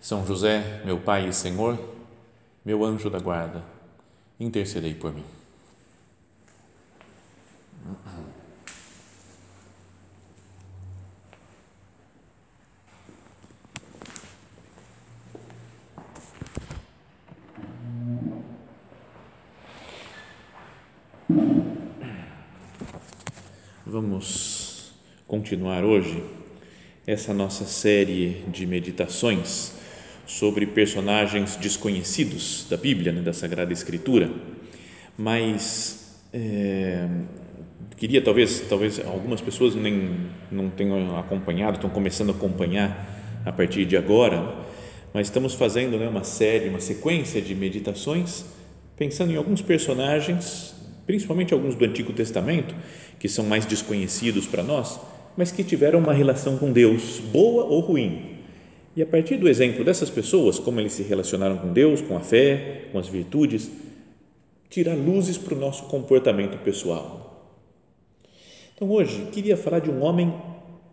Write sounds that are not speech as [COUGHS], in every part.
são José, meu Pai e Senhor, meu anjo da guarda, intercedei por mim. Vamos continuar hoje essa nossa série de meditações sobre personagens desconhecidos da Bíblia, né, da Sagrada Escritura, mas é, queria talvez talvez algumas pessoas nem não tenham acompanhado, estão começando a acompanhar a partir de agora, mas estamos fazendo né, uma série, uma sequência de meditações pensando em alguns personagens, principalmente alguns do Antigo Testamento, que são mais desconhecidos para nós, mas que tiveram uma relação com Deus, boa ou ruim, e a partir do exemplo dessas pessoas, como eles se relacionaram com Deus, com a fé, com as virtudes, tirar luzes para o nosso comportamento pessoal. Então hoje queria falar de um homem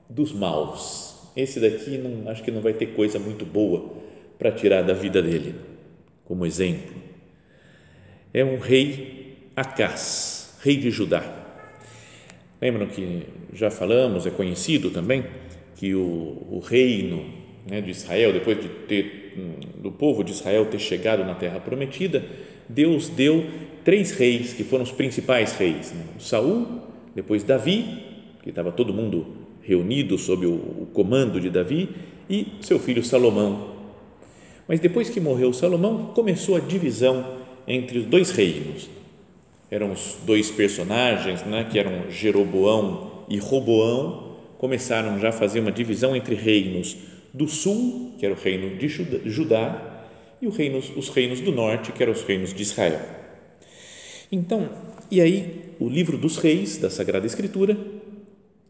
dos maus. Esse daqui não, acho que não vai ter coisa muito boa para tirar da vida dele, como exemplo. É um rei Acás, rei de Judá. Lembram que já falamos, é conhecido também, que o, o reino né, de Israel, depois de ter hum, do povo de Israel ter chegado na Terra Prometida, Deus deu três reis que foram os principais reis: né? Saul, depois Davi, que estava todo mundo reunido sob o, o comando de Davi, e seu filho Salomão. Mas depois que morreu Salomão, começou a divisão entre os dois reinos. Eram os dois personagens, né, que eram Jeroboão e Roboão, começaram já a fazer uma divisão entre reinos do sul, que era o reino de Judá, e os reinos do norte, que eram os reinos de Israel. Então, e aí o livro dos reis da Sagrada Escritura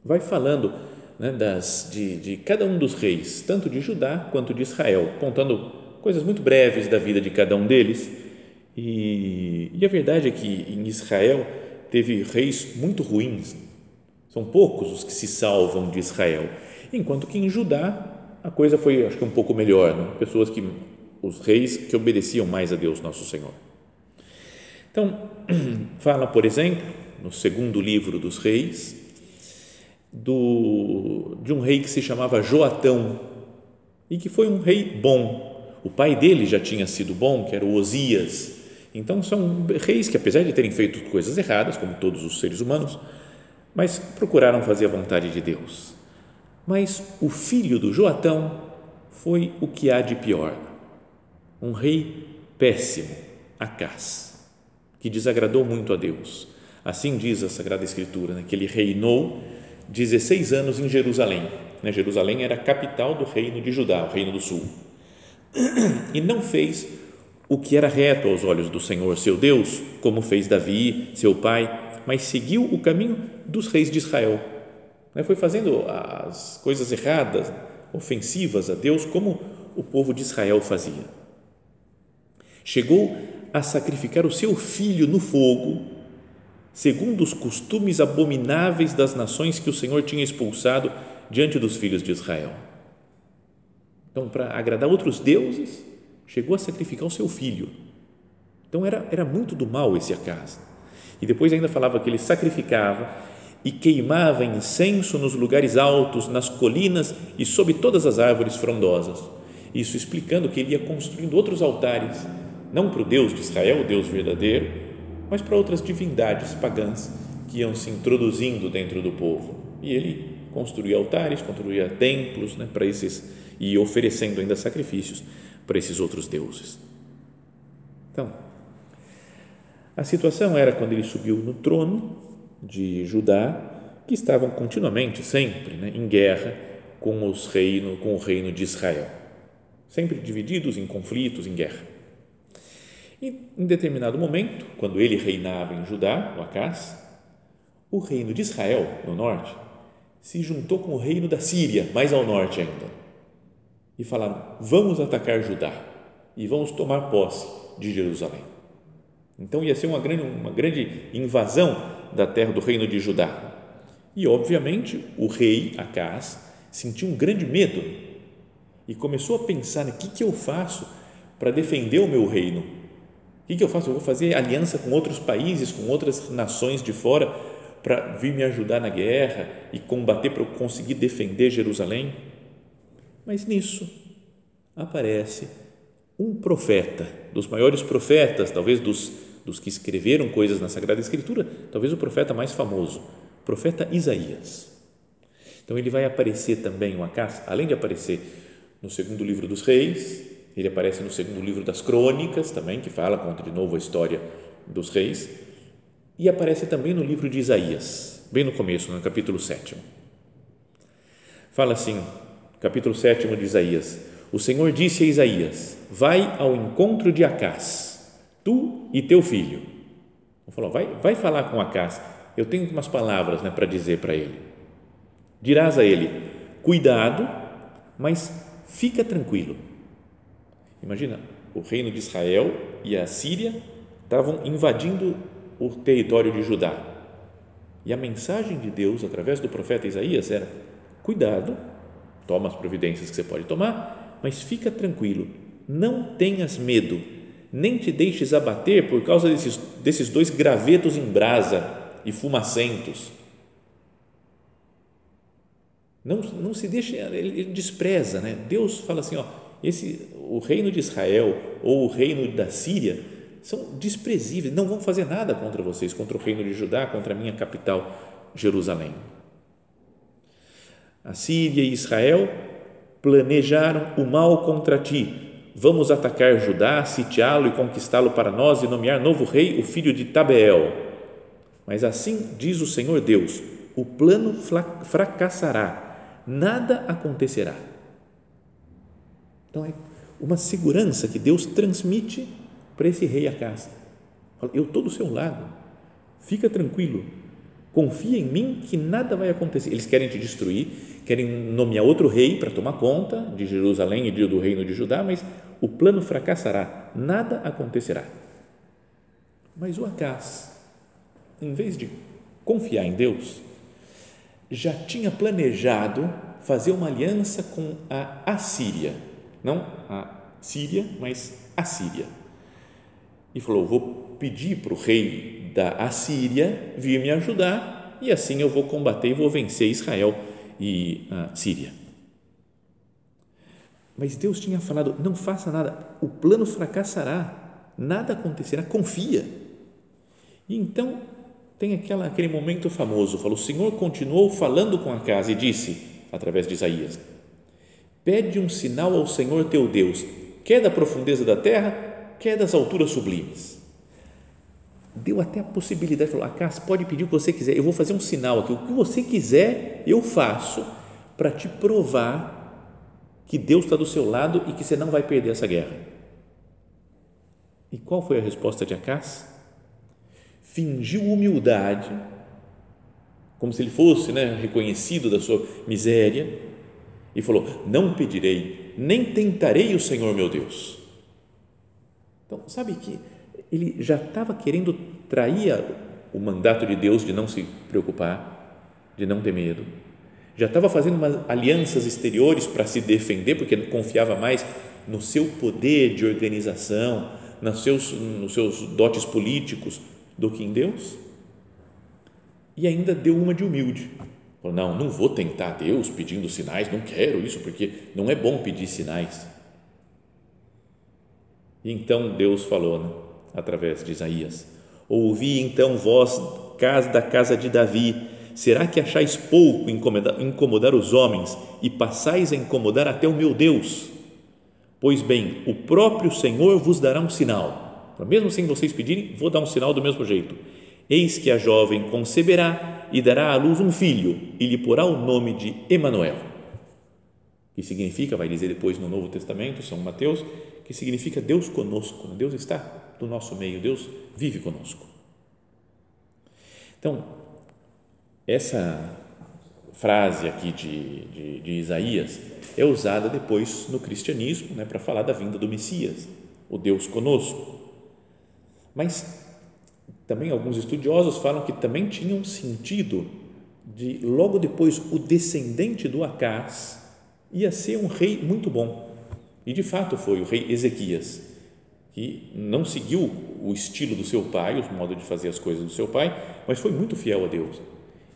vai falando né, das, de, de cada um dos reis, tanto de Judá quanto de Israel, contando coisas muito breves da vida de cada um deles. E, e a verdade é que em Israel teve reis muito ruins, são poucos os que se salvam de Israel, enquanto que em Judá a coisa foi, acho que um pouco melhor, né? pessoas que, os reis que obedeciam mais a Deus Nosso Senhor. Então, [CLEARS THROAT] fala, por exemplo, no segundo livro dos reis, do, de um rei que se chamava Joatão e que foi um rei bom. O pai dele já tinha sido bom, que era o Osias. Então, são reis que, apesar de terem feito coisas erradas, como todos os seres humanos, mas procuraram fazer a vontade de Deus. Mas o filho do Joatão foi o que há de pior. Um rei péssimo, Acás, que desagradou muito a Deus. Assim diz a Sagrada Escritura, né, que ele reinou 16 anos em Jerusalém. Né, Jerusalém era a capital do reino de Judá, o reino do sul. E não fez o que era reto aos olhos do Senhor, seu Deus, como fez Davi, seu pai, mas seguiu o caminho dos reis de Israel né? foi fazendo as coisas erradas, ofensivas a Deus, como o povo de Israel fazia. Chegou a sacrificar o seu filho no fogo, segundo os costumes abomináveis das nações que o Senhor tinha expulsado diante dos filhos de Israel. Então, para agradar outros deuses, chegou a sacrificar o seu filho. Então, era, era muito do mal esse acaso. E depois ainda falava que ele sacrificava e queimava incenso nos lugares altos, nas colinas e sob todas as árvores frondosas. Isso explicando que ele ia construindo outros altares, não para o Deus de Israel, o Deus verdadeiro, mas para outras divindades pagãs que iam se introduzindo dentro do povo. E ele construía altares, construía templos né, para esses e oferecendo ainda sacrifícios para esses outros deuses. Então, a situação era quando ele subiu no trono de Judá que estavam continuamente, sempre, né, em guerra com, os reino, com o reino de Israel. sempre divididos em conflitos, em guerra. E em determinado momento, quando ele reinava em Judá, o Acás, o reino de Israel, no norte, se juntou com o reino da Síria, mais ao norte ainda, e falaram: vamos atacar Judá e vamos tomar posse de Jerusalém. Então ia ser uma grande, uma grande invasão da terra do reino de Judá. E, obviamente, o rei Acás sentiu um grande medo e começou a pensar: o que, que eu faço para defender o meu reino? O que, que eu faço? Eu vou fazer aliança com outros países, com outras nações de fora para vir me ajudar na guerra e combater para eu conseguir defender Jerusalém. Mas nisso aparece um profeta, dos maiores profetas, talvez dos, dos que escreveram coisas na Sagrada Escritura, talvez o profeta mais famoso, o profeta Isaías. Então ele vai aparecer também, uma casa, além de aparecer no segundo livro dos reis, ele aparece no segundo livro das crônicas também, que fala, conta de novo a história dos reis, e aparece também no livro de Isaías, bem no começo, no capítulo 7. Fala assim, capítulo 7 de Isaías: O Senhor disse a Isaías: Vai ao encontro de Acás, tu e teu filho. Falou, vai, vai falar com Acás. Eu tenho umas palavras né, para dizer para ele. Dirás a ele: Cuidado, mas fica tranquilo. Imagina, o reino de Israel e a Síria estavam invadindo o território de Judá. E a mensagem de Deus através do profeta Isaías era: cuidado, toma as providências que você pode tomar, mas fica tranquilo, não tenhas medo, nem te deixes abater por causa desses, desses dois gravetos em brasa e fumacentos. Não, não se deixe, ele, ele despreza, né? Deus fala assim, ó, esse, o reino de Israel ou o reino da Síria são desprezíveis, não vão fazer nada contra vocês, contra o reino de Judá, contra a minha capital, Jerusalém. A Síria e Israel planejaram o mal contra ti. Vamos atacar Judá, sitiá-lo e conquistá-lo para nós e nomear novo rei, o filho de Tabeel. Mas assim diz o Senhor Deus: o plano fracassará, nada acontecerá. Então é uma segurança que Deus transmite para esse rei a casa. Fala, eu estou do seu lado, fica tranquilo, confia em mim que nada vai acontecer. Eles querem te destruir, querem nomear outro rei para tomar conta de Jerusalém e do reino de Judá, mas o plano fracassará, nada acontecerá. Mas o Acás, em vez de confiar em Deus, já tinha planejado fazer uma aliança com a Assíria, não a Síria, mas a Síria e falou: Vou pedir para o rei da Assíria vir me ajudar e assim eu vou combater e vou vencer Israel e a Síria. Mas Deus tinha falado: Não faça nada, o plano fracassará, nada acontecerá, confia. E então tem aquela, aquele momento famoso: falou, O Senhor continuou falando com a casa e disse, através de Isaías: Pede um sinal ao Senhor teu Deus, quer da profundeza da terra, quer das alturas sublimes. Deu até a possibilidade, falou: Acas, pode pedir o que você quiser, eu vou fazer um sinal aqui, o que você quiser eu faço para te provar que Deus está do seu lado e que você não vai perder essa guerra. E qual foi a resposta de Acas? Fingiu humildade, como se ele fosse né, reconhecido da sua miséria, e falou: Não pedirei, nem tentarei o Senhor meu Deus então, sabe que ele já estava querendo trair o mandato de Deus de não se preocupar, de não ter medo. Já estava fazendo umas alianças exteriores para se defender, porque confiava mais no seu poder de organização, nos seus, nos seus dotes políticos, do que em Deus. E ainda deu uma de humilde. Falou, não, não vou tentar Deus pedindo sinais, não quero isso, porque não é bom pedir sinais. Então Deus falou, né, através de Isaías: Ouvi então vós, casa da casa de Davi, será que achais pouco incomodar, os homens e passais a incomodar até o meu Deus? Pois bem, o próprio Senhor vos dará um sinal. Mesmo sem vocês pedirem, vou dar um sinal do mesmo jeito. Eis que a jovem conceberá e dará à luz um filho, e lhe porá o nome de Emanuel. que significa, vai dizer depois no Novo Testamento, São Mateus, que significa Deus conosco. Deus está do nosso meio, Deus vive conosco. Então, essa frase aqui de, de, de Isaías é usada depois no cristianismo né, para falar da vinda do Messias, o Deus conosco. Mas também alguns estudiosos falam que também tinha um sentido de logo depois o descendente do Acás ia ser um rei muito bom. E de fato foi o rei Ezequias, que não seguiu o estilo do seu pai, o modo de fazer as coisas do seu pai, mas foi muito fiel a Deus.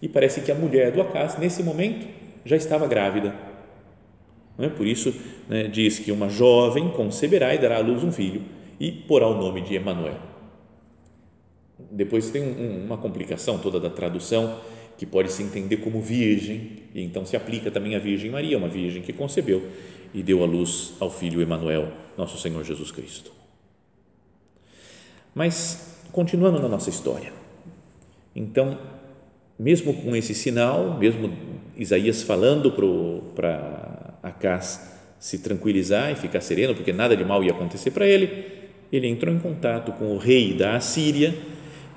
E parece que a mulher do Acás, nesse momento, já estava grávida. É? Por isso, né, diz que uma jovem conceberá e dará à luz um filho e porá o nome de Emanuel. Depois tem um, uma complicação toda da tradução, que pode se entender como virgem, e então se aplica também à Virgem Maria, uma virgem que concebeu e deu à luz ao filho Emanuel, nosso Senhor Jesus Cristo. Mas continuando na nossa história. Então, mesmo com esse sinal, mesmo Isaías falando para Acás se tranquilizar e ficar sereno, porque nada de mal ia acontecer para ele, ele entrou em contato com o rei da Assíria,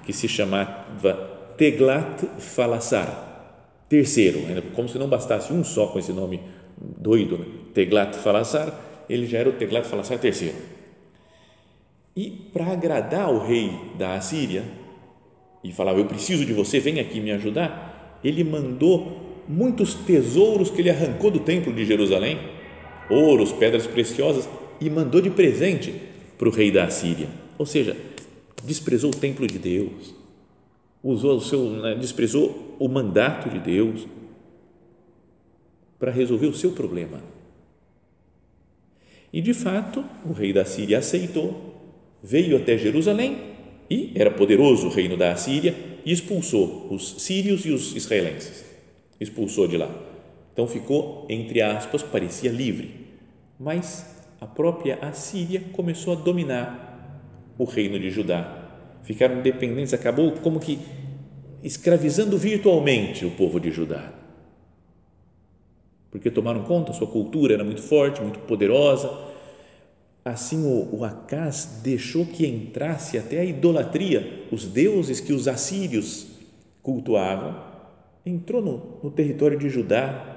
que se chamava Teglat Falassar, terceiro, como se não bastasse um só com esse nome doido, né? Teglat Falassar, ele já era o Teglat Falassar terceiro. E para agradar o rei da Assíria e falava, eu preciso de você, vem aqui me ajudar, ele mandou muitos tesouros que ele arrancou do templo de Jerusalém, ouros, pedras preciosas, e mandou de presente para o rei da Assíria. Ou seja, desprezou o templo de Deus, usou o seu, né, desprezou o mandato de Deus para resolver o seu problema. E de fato, o rei da Síria aceitou, veio até Jerusalém e era poderoso o reino da Assíria e expulsou os sírios e os israelenses. Expulsou de lá. Então ficou, entre aspas, parecia livre. Mas a própria Assíria começou a dominar o reino de Judá ficaram dependentes, acabou como que escravizando virtualmente o povo de Judá. Porque tomaram conta, sua cultura era muito forte, muito poderosa. Assim, o, o Acás deixou que entrasse até a idolatria, os deuses que os assírios cultuavam, entrou no, no território de Judá.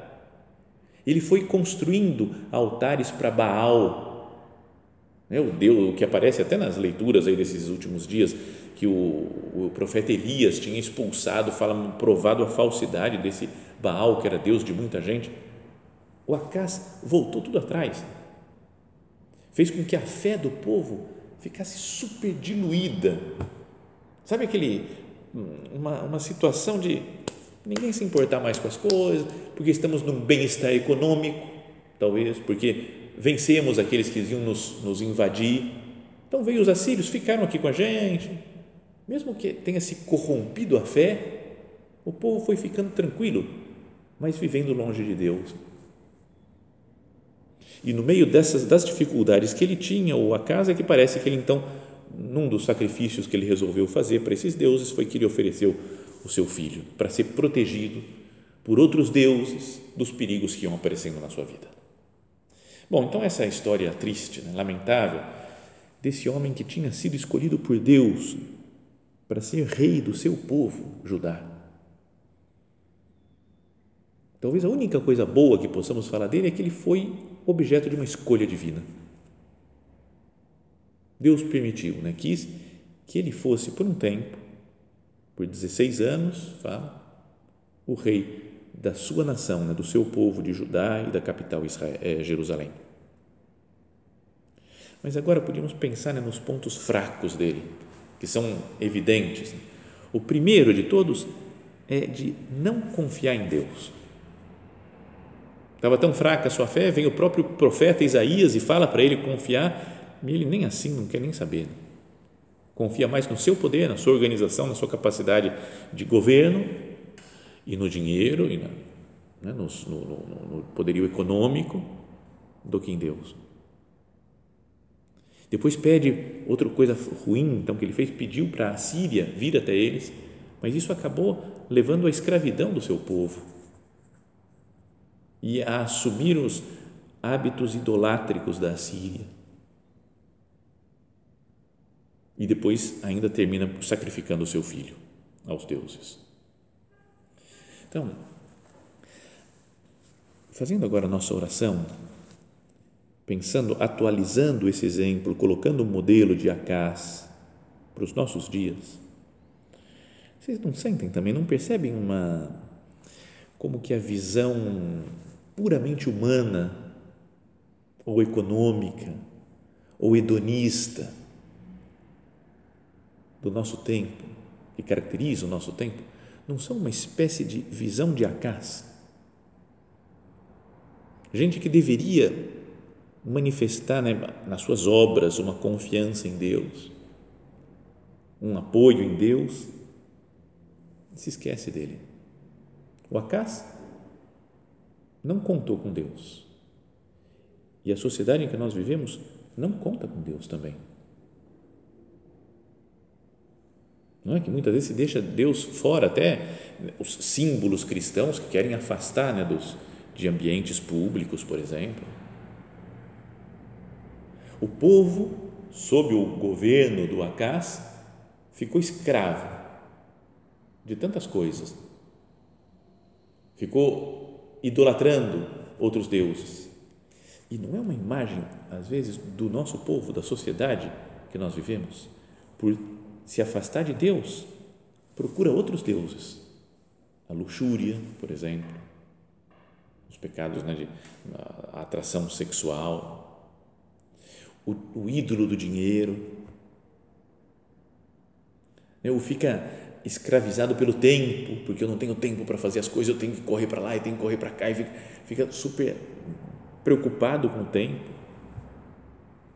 Ele foi construindo altares para Baal, né, o Deus, o que aparece até nas leituras aí desses últimos dias, que o, o profeta Elias tinha expulsado, fala, provado a falsidade desse Baal, que era Deus de muita gente. O Acás voltou tudo atrás. Fez com que a fé do povo ficasse super diluída. Sabe aquele, uma, uma situação de ninguém se importar mais com as coisas, porque estamos num bem-estar econômico, talvez, porque vencemos aqueles que iam nos, nos invadir. Então veio os assírios, ficaram aqui com a gente. Mesmo que tenha se corrompido a fé, o povo foi ficando tranquilo, mas vivendo longe de Deus. E no meio dessas das dificuldades que ele tinha, ou a casa que parece que ele então, num dos sacrifícios que ele resolveu fazer para esses deuses, foi que ele ofereceu o seu filho para ser protegido por outros deuses dos perigos que iam aparecendo na sua vida. Bom, então essa é a história triste, né, lamentável, desse homem que tinha sido escolhido por Deus para ser rei do seu povo, Judá. Talvez a única coisa boa que possamos falar dele é que ele foi objeto de uma escolha divina. Deus permitiu, né, quis que ele fosse por um tempo, por 16 anos, fala, o rei da sua nação, né, do seu povo de Judá e da capital Israel, é, Jerusalém. Mas agora podíamos pensar né, nos pontos fracos dele, que são evidentes. O primeiro de todos é de não confiar em Deus. Estava tão fraca a sua fé, vem o próprio profeta Isaías e fala para ele confiar, e ele nem assim não quer nem saber. Confia mais no seu poder, na sua organização, na sua capacidade de governo e no dinheiro e na, né, no, no, no poderio econômico do que em Deus. Depois pede outra coisa ruim, então que ele fez, pediu para a Síria vir até eles, mas isso acabou levando à escravidão do seu povo e a assumir os, hábitos idolátricos da Síria. E depois ainda termina sacrificando o seu filho aos deuses. Então, fazendo agora a nossa oração, pensando, atualizando esse exemplo, colocando o modelo de Acás para os nossos dias, vocês não sentem também, não percebem uma como que a visão puramente humana ou econômica ou hedonista do nosso tempo, que caracteriza o nosso tempo, não são uma espécie de visão de Acás. Gente que deveria manifestar né, nas suas obras uma confiança em Deus, um apoio em Deus, se esquece dele. O Acás não contou com Deus. E a sociedade em que nós vivemos não conta com Deus também. Não é que muitas vezes se deixa Deus fora, até os símbolos cristãos que querem afastar né, dos, de ambientes públicos, por exemplo. O povo, sob o governo do Acás, ficou escravo de tantas coisas. Ficou idolatrando outros deuses. E não é uma imagem, às vezes, do nosso povo, da sociedade que nós vivemos, por se afastar de Deus, procura outros deuses. A luxúria, por exemplo, os pecados né, de a atração sexual, o, o ídolo do dinheiro, né, o fica escravizado pelo tempo, porque eu não tenho tempo para fazer as coisas, eu tenho que correr para lá e tenho que correr para cá, e fica, fica super preocupado com o tempo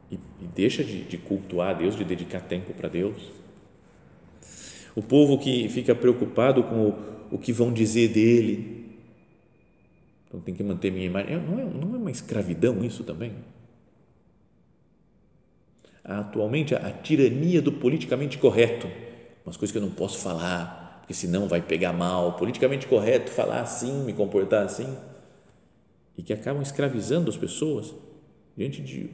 e, e deixa de, de cultuar a Deus, de dedicar tempo para Deus o povo que fica preocupado com o, o que vão dizer dele. Então tem que manter minha imagem. É, não é, não é uma escravidão isso também? Atualmente, a, a tirania do politicamente correto, umas coisas que eu não posso falar, porque senão vai pegar mal. Politicamente correto, falar assim, me comportar assim, e que acabam escravizando as pessoas diante de,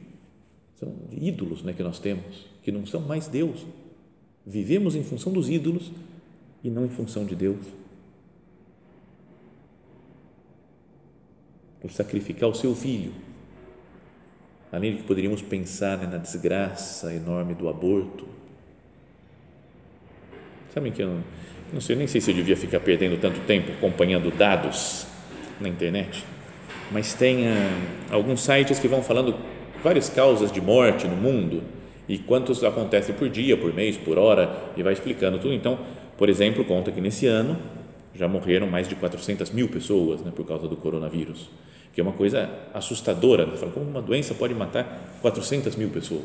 são de ídolos né, que nós temos, que não são mais Deus Vivemos em função dos ídolos e não em função de Deus. Por sacrificar o seu filho, além de que poderíamos pensar né, na desgraça enorme do aborto. Sabem que eu não sei, nem sei se eu devia ficar perdendo tanto tempo acompanhando dados na internet, mas tem ah, alguns sites que vão falando várias causas de morte no mundo e quantos acontecem por dia, por mês, por hora, e vai explicando tudo. Então, por exemplo, conta que nesse ano já morreram mais de 400 mil pessoas né, por causa do coronavírus, que é uma coisa assustadora. Né? Fala, como uma doença pode matar 400 mil pessoas?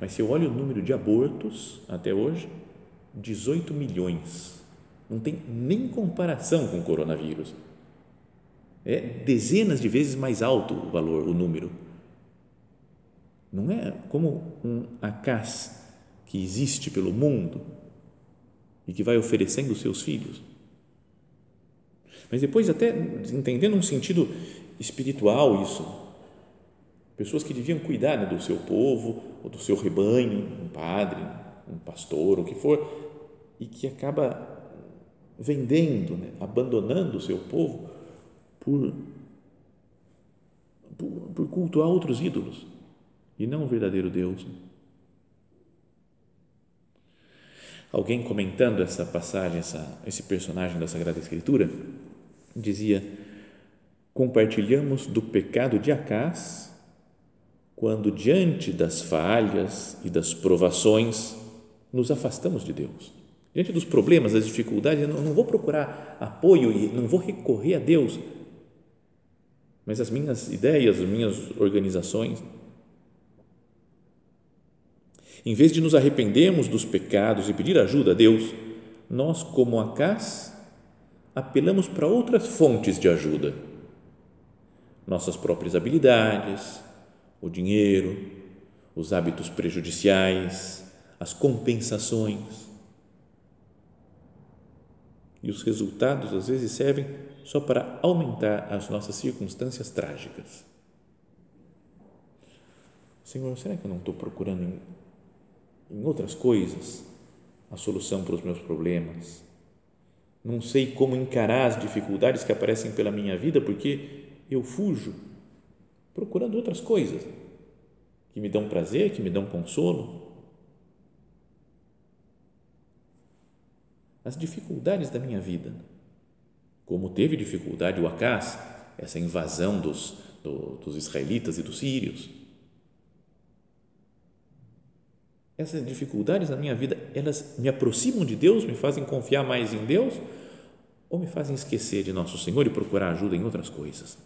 Mas se eu olho o número de abortos até hoje, 18 milhões. Não tem nem comparação com o coronavírus. É dezenas de vezes mais alto o valor, o número não é como um acás que existe pelo mundo e que vai oferecendo os seus filhos. Mas depois, até entendendo um sentido espiritual, isso. Pessoas que deviam cuidar né, do seu povo, ou do seu rebanho, um padre, um pastor, o que for, e que acaba vendendo, né, abandonando o seu povo por, por, por cultuar outros ídolos e não o verdadeiro Deus. Alguém comentando essa passagem, essa, esse personagem da Sagrada Escritura, dizia: compartilhamos do pecado de Acás quando, diante das falhas e das provações, nos afastamos de Deus. Diante dos problemas, das dificuldades, eu não vou procurar apoio e não vou recorrer a Deus, mas as minhas ideias, as minhas organizações, em vez de nos arrependermos dos pecados e pedir ajuda a Deus, nós, como Acás, apelamos para outras fontes de ajuda. Nossas próprias habilidades, o dinheiro, os hábitos prejudiciais, as compensações. E os resultados às vezes servem só para aumentar as nossas circunstâncias trágicas. Senhor, será que eu não estou procurando em, em outras coisas a solução para os meus problemas? Não sei como encarar as dificuldades que aparecem pela minha vida porque eu fujo procurando outras coisas que me dão prazer, que me dão consolo. As dificuldades da minha vida, como teve dificuldade o Acás, essa invasão dos, do, dos israelitas e dos sírios. Essas dificuldades na minha vida, elas me aproximam de Deus, me fazem confiar mais em Deus ou me fazem esquecer de nosso Senhor e procurar ajuda em outras coisas?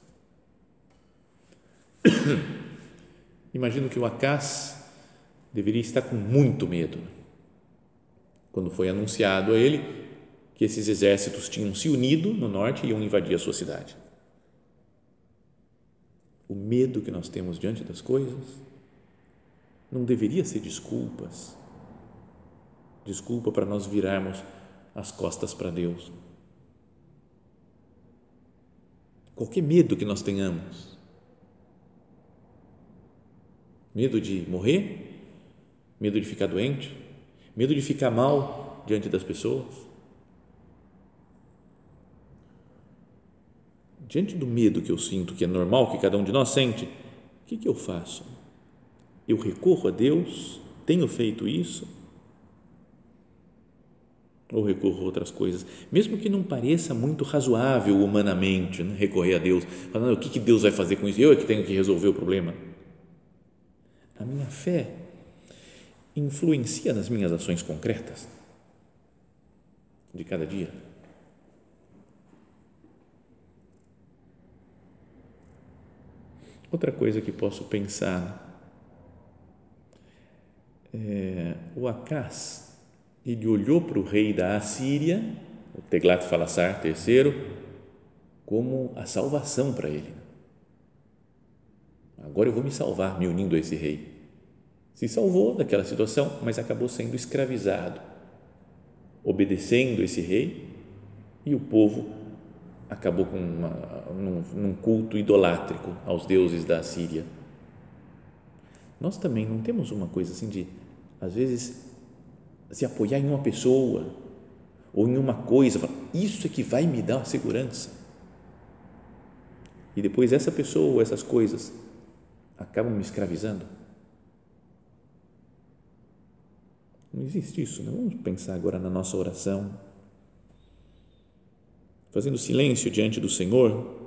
[COUGHS] Imagino que o Acás deveria estar com muito medo quando foi anunciado a ele que esses exércitos tinham se unido no norte e iam invadir a sua cidade. O medo que nós temos diante das coisas não deveria ser desculpas. Desculpa para nós virarmos as costas para Deus. Qualquer medo que nós tenhamos, medo de morrer, medo de ficar doente, medo de ficar mal diante das pessoas. Diante do medo que eu sinto, que é normal, que cada um de nós sente, o que, que eu faço? Eu recorro a Deus? Tenho feito isso? Ou recorro a outras coisas? Mesmo que não pareça muito razoável humanamente né? recorrer a Deus, falando o que, que Deus vai fazer com isso? Eu é que tenho que resolver o problema. A minha fé influencia nas minhas ações concretas de cada dia. Outra coisa que posso pensar é, o Acás ele olhou para o rei da Assíria, o Teglat-Falassar III, como a salvação para ele. Agora eu vou me salvar me unindo a esse rei se salvou daquela situação, mas acabou sendo escravizado, obedecendo esse rei, e o povo acabou com uma, num, num culto idolátrico aos deuses da Síria. Nós também não temos uma coisa assim de, às vezes, se apoiar em uma pessoa ou em uma coisa, falar, isso é que vai me dar segurança. E depois essa pessoa essas coisas acabam me escravizando. Não existe isso. Né? Vamos pensar agora na nossa oração. Fazendo silêncio diante do Senhor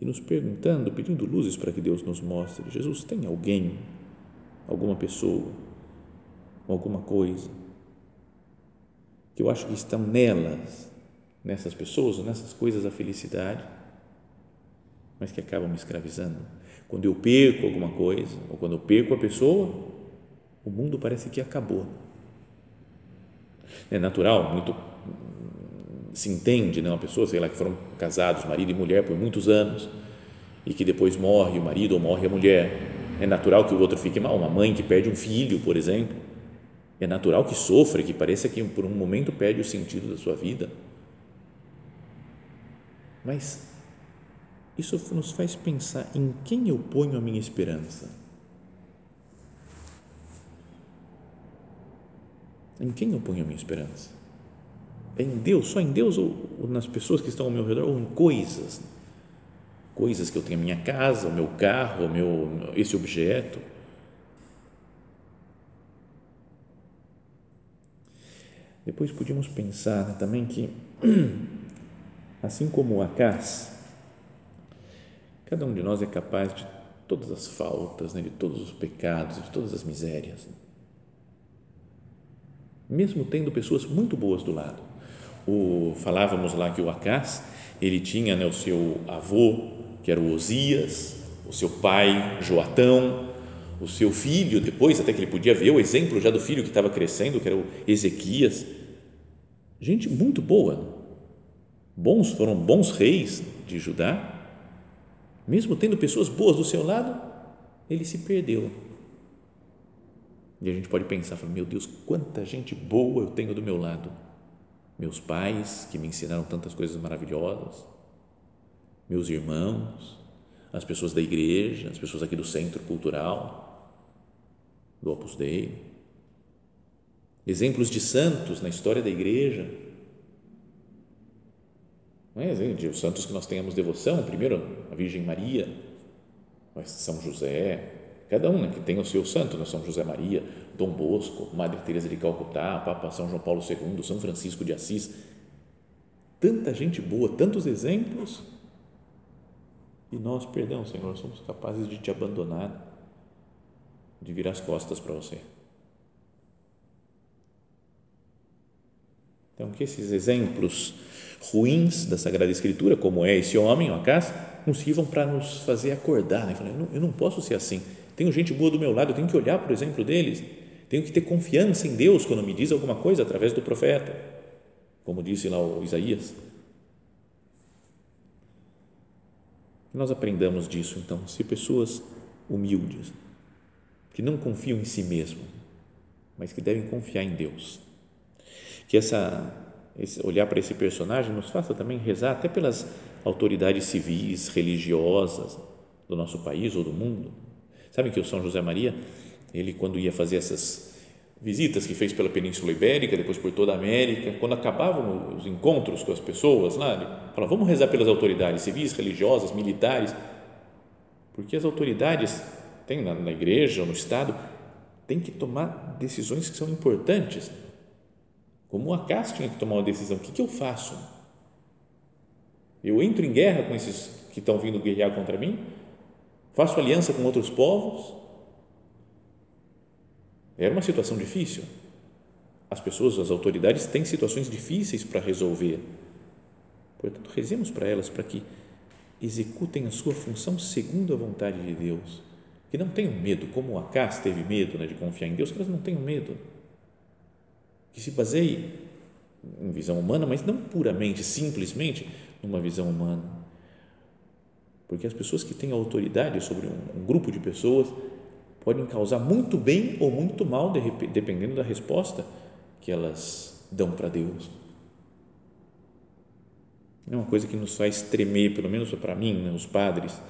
e nos perguntando, pedindo luzes para que Deus nos mostre. Jesus, tem alguém, alguma pessoa, alguma coisa que eu acho que estão nelas, nessas pessoas, nessas coisas, a felicidade, mas que acabam me escravizando. Quando eu perco alguma coisa, ou quando eu perco a pessoa, o mundo parece que acabou. É natural, muito se entende, né? uma pessoa, sei lá, que foram casados, marido e mulher por muitos anos e que depois morre o marido ou morre a mulher. É natural que o outro fique mal, uma mãe que perde um filho, por exemplo. É natural que sofra, que pareça que por um momento perde o sentido da sua vida. Mas isso nos faz pensar em quem eu ponho a minha esperança Em quem eu ponho a minha esperança? É em Deus, só em Deus ou, ou nas pessoas que estão ao meu redor, ou em coisas? Coisas que eu tenho a minha casa, o meu carro, o meu, esse objeto. Depois podíamos pensar né, também que, [CLEARS THROAT] assim como o Acás, cada um de nós é capaz de todas as faltas, né, de todos os pecados, de todas as misérias mesmo tendo pessoas muito boas do lado. O, falávamos lá que o Acás, ele tinha né, o seu avô, que era o Osias, o seu pai, Joatão, o seu filho, depois até que ele podia ver o exemplo já do filho que estava crescendo, que era o Ezequias. Gente muito boa. Bons, foram bons reis de Judá. Mesmo tendo pessoas boas do seu lado, ele se perdeu e a gente pode pensar, meu Deus, quanta gente boa eu tenho do meu lado. Meus pais, que me ensinaram tantas coisas maravilhosas, meus irmãos, as pessoas da igreja, as pessoas aqui do centro cultural, do Opus Dei. Exemplos de santos na história da igreja. Não é de os santos que nós tenhamos devoção, primeiro a Virgem Maria, São José, cada um né, que tem o seu santo, né? São José Maria, Dom Bosco, Madre Teresa de Calcutá, Papa São João Paulo II, São Francisco de Assis, tanta gente boa, tantos exemplos, e nós, perdão, Senhor, somos capazes de te abandonar, de virar as costas para você. Então, que esses exemplos ruins da Sagrada Escritura, como é esse homem, Acas, nos sirvam para nos fazer acordar. Né? Eu não posso ser assim. Tenho gente boa do meu lado, eu tenho que olhar para o exemplo deles. Tenho que ter confiança em Deus quando me diz alguma coisa através do profeta, como disse lá o Isaías. Nós aprendamos disso, então, ser pessoas humildes, que não confiam em si mesmo, mas que devem confiar em Deus. Que essa esse, olhar para esse personagem nos faça também rezar até pelas autoridades civis, religiosas do nosso país ou do mundo. Sabe que o São José Maria, ele quando ia fazer essas visitas que fez pela Península Ibérica, depois por toda a América, quando acabavam os encontros com as pessoas lá, ele falava, vamos rezar pelas autoridades civis, religiosas, militares, porque as autoridades tem na, na igreja no Estado, tem que tomar decisões que são importantes. Como o Acas tinha que tomar uma decisão, o que, que eu faço? Eu entro em guerra com esses que estão vindo guerrear contra mim? Faço aliança com outros povos? Era uma situação difícil. As pessoas, as autoridades têm situações difíceis para resolver. Portanto, rezemos para elas para que executem a sua função segundo a vontade de Deus. Que não tenham medo, como Acas teve medo né, de confiar em Deus, que elas não tenham medo. Que se baseie em visão humana, mas não puramente, simplesmente numa visão humana. Porque as pessoas que têm autoridade sobre um, um grupo de pessoas podem causar muito bem ou muito mal, dependendo da resposta que elas dão para Deus. É uma coisa que nos faz tremer, pelo menos para mim, né, os padres.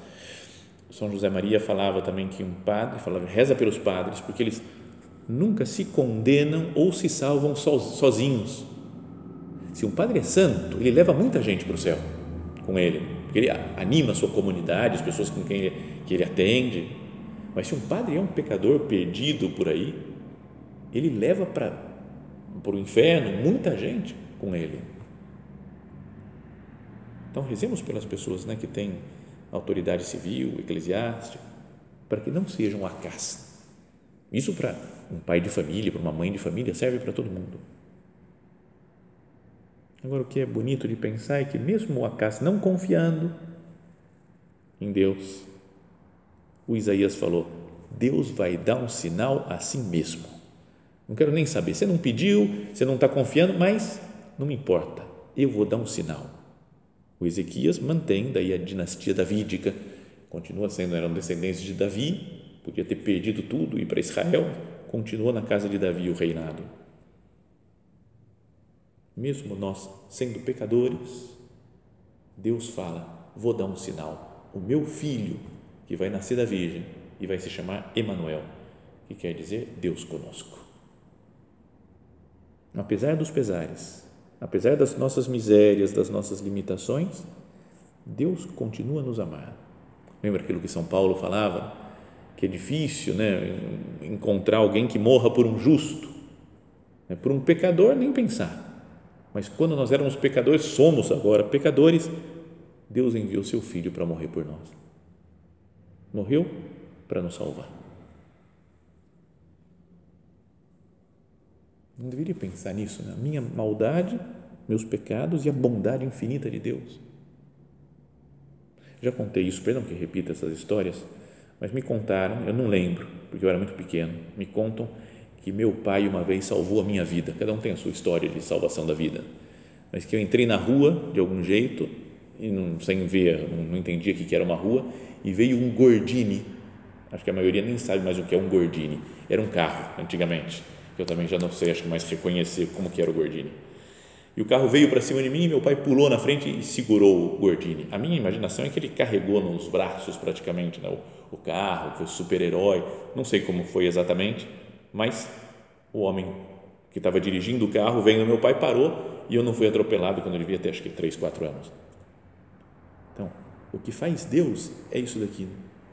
São José Maria falava também que um padre, falava, reza pelos padres, porque eles nunca se condenam ou se salvam sozinhos. Se um padre é santo, ele leva muita gente para o céu com ele, porque ele anima a sua comunidade, as pessoas com quem ele, que ele atende mas se um padre é um pecador perdido por aí, ele leva para, para o inferno muita gente com ele. Então, rezemos pelas pessoas né, que têm autoridade civil, eclesiástica, para que não sejam acás. Isso para um pai de família, para uma mãe de família, serve para todo mundo. Agora, o que é bonito de pensar é que, mesmo o acás não confiando em Deus, o Isaías falou: Deus vai dar um sinal a si mesmo. Não quero nem saber. Você não pediu, você não está confiando, mas não me importa. Eu vou dar um sinal. O Ezequias mantém daí a dinastia davídica, continua sendo, eram descendentes de Davi, podia ter perdido tudo e para Israel, continuou na casa de Davi o reinado. Mesmo nós sendo pecadores, Deus fala: vou dar um sinal. O meu filho que vai nascer da Virgem e vai se chamar Emanuel, que quer dizer Deus conosco. Apesar dos pesares, apesar das nossas misérias, das nossas limitações, Deus continua a nos amar. Lembra aquilo que São Paulo falava? Que é difícil né, encontrar alguém que morra por um justo. Né, por um pecador, nem pensar. Mas quando nós éramos pecadores, somos agora pecadores, Deus enviou seu Filho para morrer por nós morreu para nos salvar. Não deveria pensar nisso, né? minha maldade, meus pecados e a bondade infinita de Deus. Já contei isso, perdão que repita essas histórias, mas me contaram, eu não lembro, porque eu era muito pequeno, me contam que meu pai uma vez salvou a minha vida. Cada um tem a sua história de salvação da vida. Mas que eu entrei na rua de algum jeito e não, sem ver, não, não entendia o que era uma rua e veio um Gordini. Acho que a maioria nem sabe mais o que é um Gordini. Era um carro, antigamente, que eu também já não sei, acho que mais reconhecer como que era o Gordini. E o carro veio para cima de mim e meu pai pulou na frente e segurou o Gordini. A minha imaginação é que ele carregou nos braços praticamente né, o, o carro, foi super-herói, não sei como foi exatamente, mas o homem que estava dirigindo o carro veio no meu pai, parou e eu não fui atropelado quando eu devia ter acho que 3, 4 anos. Então, o que faz Deus é isso daqui.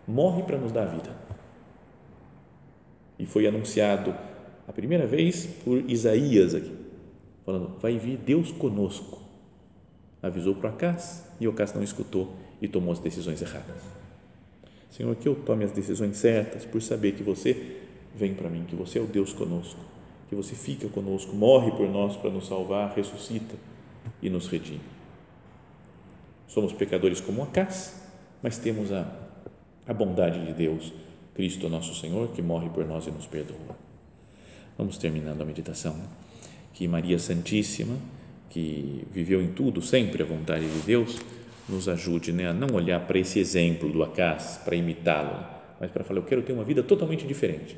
Morre para nos dar vida. E foi anunciado a primeira vez por Isaías aqui, falando: vai vir Deus conosco. Avisou para Acas e Acas não escutou e tomou as decisões erradas. Senhor, que eu tome as decisões certas por saber que você vem para mim, que você é o Deus conosco, que você fica conosco, morre por nós para nos salvar, ressuscita e nos redime. Somos pecadores como Acas, mas temos a, a bondade de Deus, Cristo nosso Senhor, que morre por nós e nos perdoa. Vamos terminando a meditação. Que Maria Santíssima, que viveu em tudo sempre a vontade de Deus, nos ajude né, a não olhar para esse exemplo do Acas, para imitá-lo, mas para falar: eu quero ter uma vida totalmente diferente,